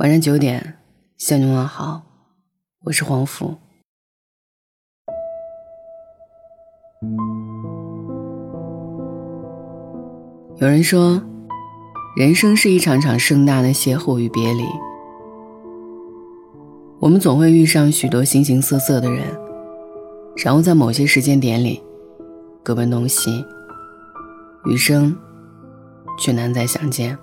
晚上九点，向你问好，我是黄甫。有人说，人生是一场场盛大的邂逅与别离。我们总会遇上许多形形色色的人，然后在某些时间点里，各奔东西，余生却难再相见。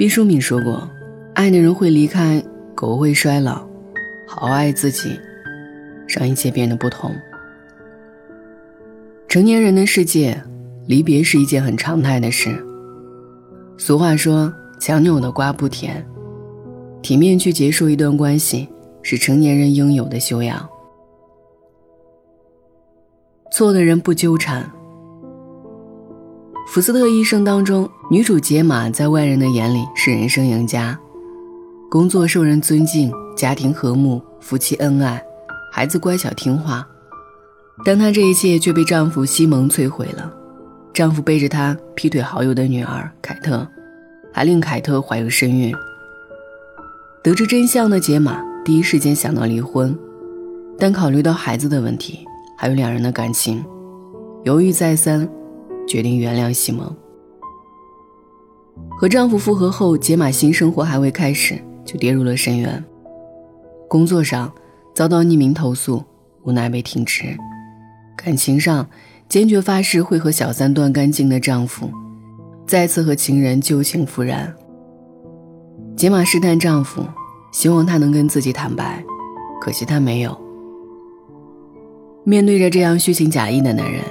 毕淑敏说过：“爱的人会离开，狗会衰老，好好爱自己，让一切变得不同。”成年人的世界。离别是一件很常态的事。俗话说：“强扭的瓜不甜。”体面去结束一段关系，是成年人应有的修养。错的人不纠缠。福斯特一生当中，女主杰玛在外人的眼里是人生赢家，工作受人尊敬，家庭和睦，夫妻恩爱，孩子乖巧听话。但她这一切却被丈夫西蒙摧毁了。丈夫背着她劈腿好友的女儿凯特，还令凯特怀有身孕。得知真相的杰玛第一时间想到离婚，但考虑到孩子的问题，还有两人的感情，犹豫再三，决定原谅西蒙。和丈夫复合后，杰玛新生活还未开始就跌入了深渊，工作上遭到匿名投诉，无奈被停职，感情上。坚决发誓会和小三断干净的丈夫，再次和情人旧情复燃。杰玛试探丈夫，希望他能跟自己坦白，可惜他没有。面对着这样虚情假意的男人，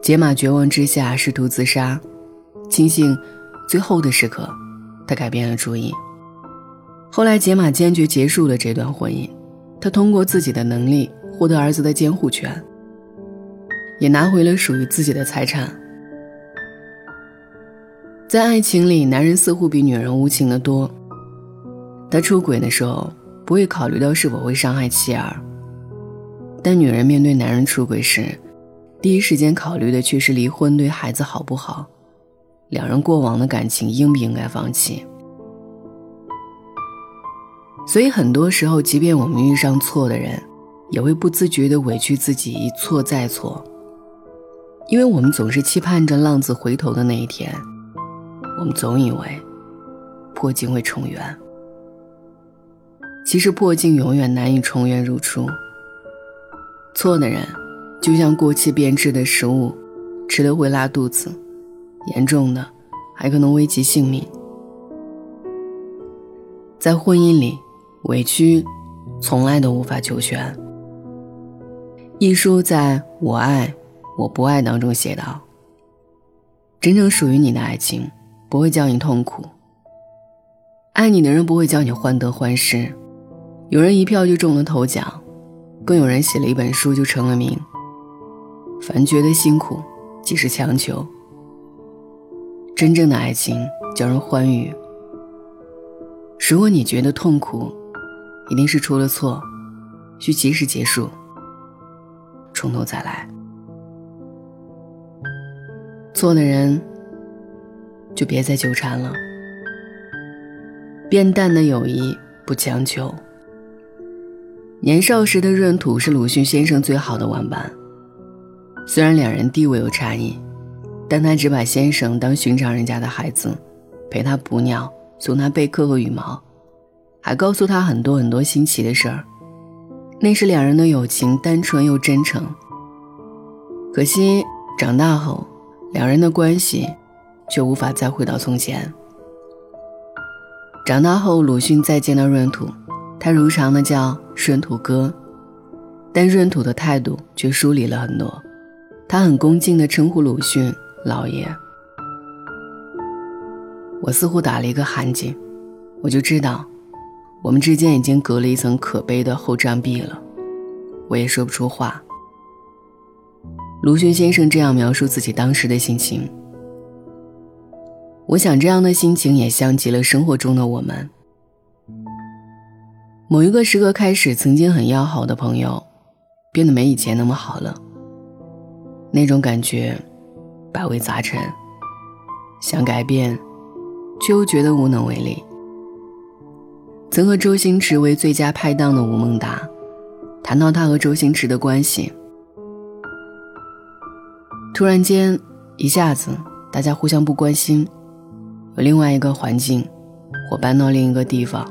杰玛绝望之下试图自杀，庆幸最后的时刻，他改变了主意。后来，杰玛坚决结束了这段婚姻，他通过自己的能力获得儿子的监护权。也拿回了属于自己的财产。在爱情里，男人似乎比女人无情的多。他出轨的时候，不会考虑到是否会伤害妻儿；但女人面对男人出轨时，第一时间考虑的却是离婚对孩子好不好，两人过往的感情应不应该放弃。所以很多时候，即便我们遇上错的人，也会不自觉地委屈自己，一错再错。因为我们总是期盼着浪子回头的那一天，我们总以为破镜会重圆。其实破镜永远难以重圆如初。错的人，就像过期变质的食物，吃了会拉肚子，严重的还可能危及性命。在婚姻里，委屈从来都无法求全。一书在我爱。我不爱当中写道：“真正属于你的爱情，不会叫你痛苦。爱你的人不会叫你患得患失。有人一票就中了头奖，更有人写了一本书就成了名。凡觉得辛苦，即是强求。真正的爱情叫人欢愉。如果你觉得痛苦，一定是出了错，需及时结束，从头再来。”错的人，就别再纠缠了。变淡的友谊不强求。年少时的闰土是鲁迅先生最好的玩伴。虽然两人地位有差异，但他只把先生当寻常人家的孩子，陪他捕鸟，送他贝壳和羽毛，还告诉他很多很多新奇的事儿。那时两人的友情单纯又真诚。可惜长大后。两人的关系，却无法再回到从前。长大后，鲁迅再见到闰土，他如常的叫闰土哥，但闰土的态度却疏离了很多。他很恭敬的称呼鲁迅老爷。我似乎打了一个寒噤，我就知道，我们之间已经隔了一层可悲的厚障壁了。我也说不出话。鲁迅先生这样描述自己当时的心情。我想，这样的心情也像极了生活中的我们。某一个时刻开始，曾经很要好的朋友，变得没以前那么好了。那种感觉，百味杂陈，想改变，却又觉得无能为力。曾和周星驰为最佳拍档的吴孟达，谈到他和周星驰的关系，突然间一下子大家互相不关心，有另外一个环境，我搬到另一个地方，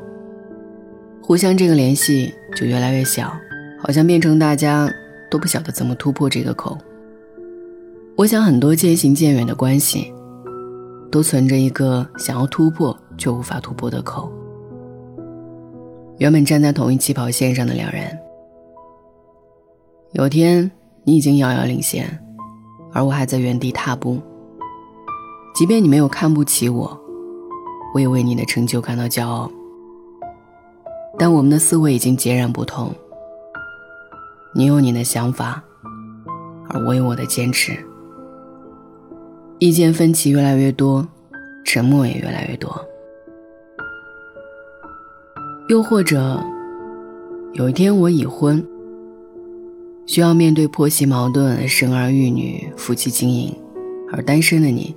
互相这个联系就越来越小，好像变成大家都不晓得怎么突破这个口。我想很多渐行渐远的关系，都存着一个想要突破却无法突破的口。原本站在同一起跑线上的两人，有天你已经遥遥领先，而我还在原地踏步。即便你没有看不起我，我也为你的成就感到骄傲。但我们的思维已经截然不同。你有你的想法，而我有我的坚持。意见分歧越来越多，沉默也越来越多。又或者，有一天我已婚，需要面对婆媳矛盾、生儿育女、夫妻经营，而单身的你，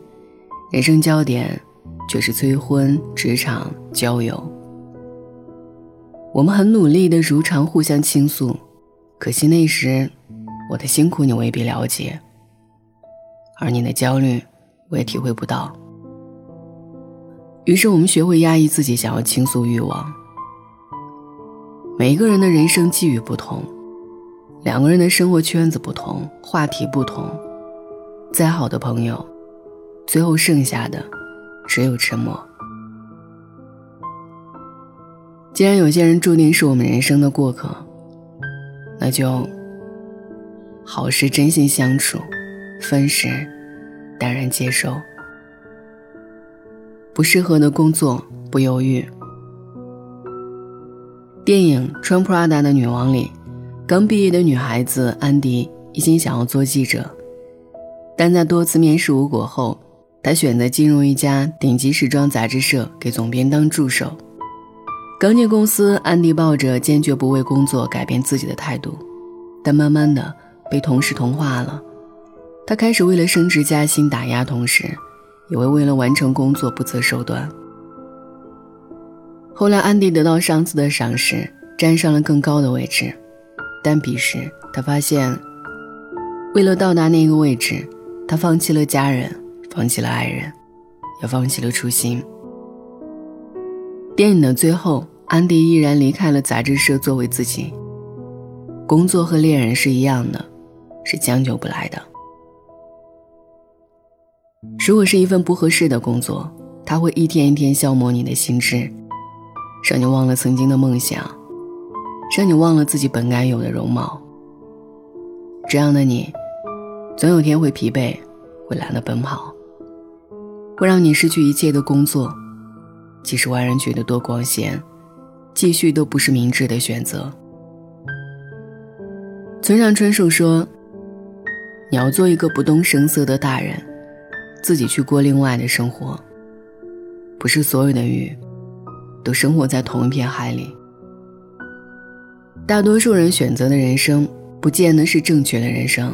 人生焦点却是催婚、职场、交友。我们很努力的如常互相倾诉，可惜那时我的辛苦你未必了解，而你的焦虑我也体会不到。于是我们学会压抑自己想要倾诉欲望。每一个人的人生际遇不同，两个人的生活圈子不同，话题不同，再好的朋友，最后剩下的只有沉默。既然有些人注定是我们人生的过客，那就好时真心相处，分时淡然接受。不适合的工作不犹豫。电影《穿 Prada 的女王》里，刚毕业的女孩子安迪一心想要做记者，但在多次面试无果后，她选择进入一家顶级时装杂志社，给总编当助手。刚进公司，安迪抱着坚决不为工作改变自己的态度，但慢慢的被同事同化了。他开始为了升职加薪打压同事，也会为了完成工作不择手段。后来，安迪得到上司的赏识，站上了更高的位置，但彼时他发现，为了到达那个位置，他放弃了家人，放弃了爱人，也放弃了初心。电影的最后，安迪依然离开了杂志社，作为自己。工作和恋人是一样的，是将就不来的。如果是一份不合适的工作，他会一天一天消磨你的心智。让你忘了曾经的梦想，让你忘了自己本该有的容貌。这样的你，总有天会疲惫，会懒得奔跑，会让你失去一切的工作。即使外人觉得多光鲜，继续都不是明智的选择。村上春树说：“你要做一个不动声色的大人，自己去过另外的生活。不是所有的鱼。”都生活在同一片海里。大多数人选择的人生，不见得是正确的人生。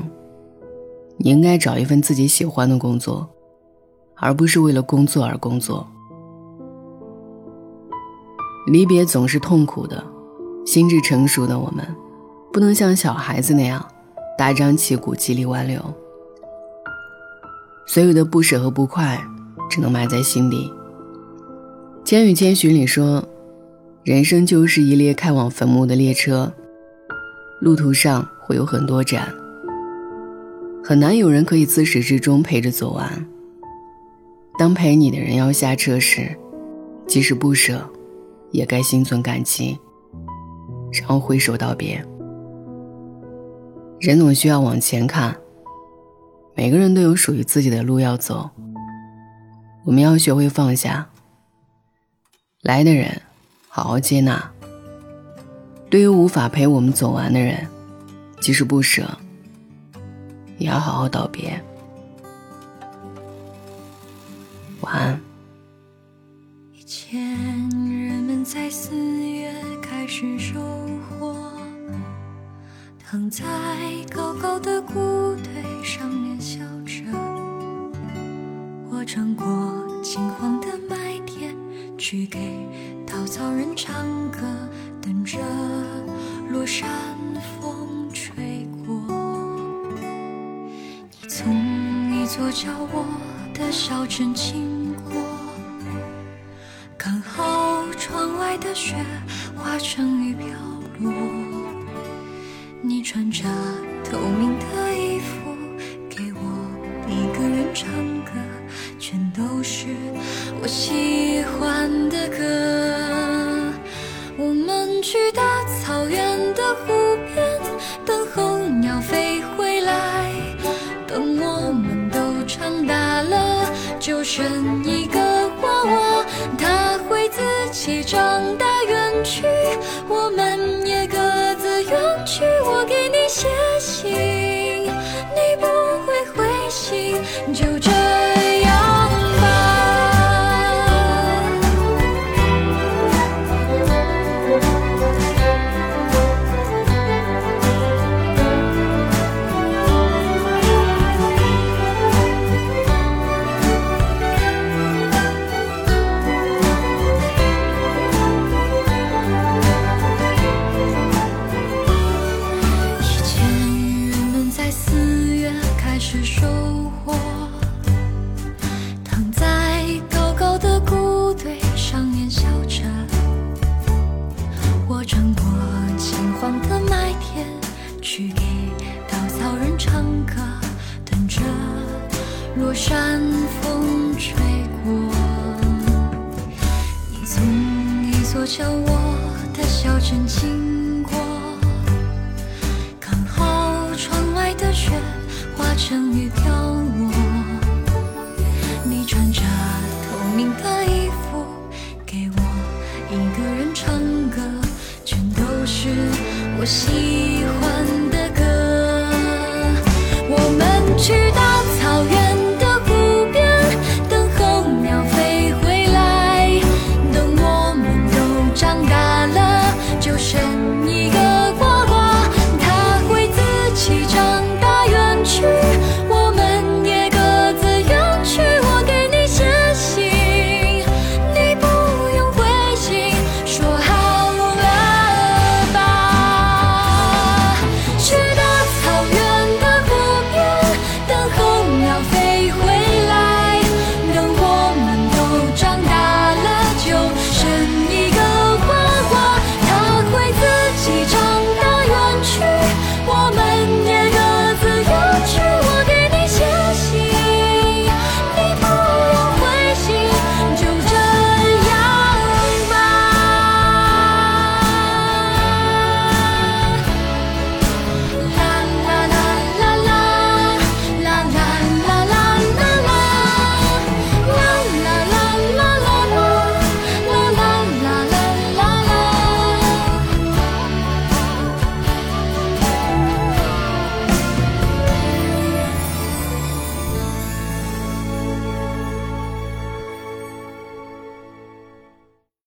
你应该找一份自己喜欢的工作，而不是为了工作而工作。离别总是痛苦的，心智成熟的我们，不能像小孩子那样大张旗鼓、极力挽留。所有的不舍和不快，只能埋在心底。《千与千寻》里说：“人生就是一列开往坟墓的列车，路途上会有很多站，很难有人可以自始至终陪着走完。当陪你的人要下车时，即使不舍，也该心存感激，然后挥手道别。人总需要往前看，每个人都有属于自己的路要走，我们要学会放下。”来的人，好好接纳。对于无法陪我们走完的人，即使不舍，也要好好道别。晚安。以前人们在四月开始收获，躺在高高的谷从你左脚我的小镇经过刚好窗外的雪化成雨飘落你穿着透明的衣服给我一个人唱歌全都是我喜欢的歌我们去大草原是说。心。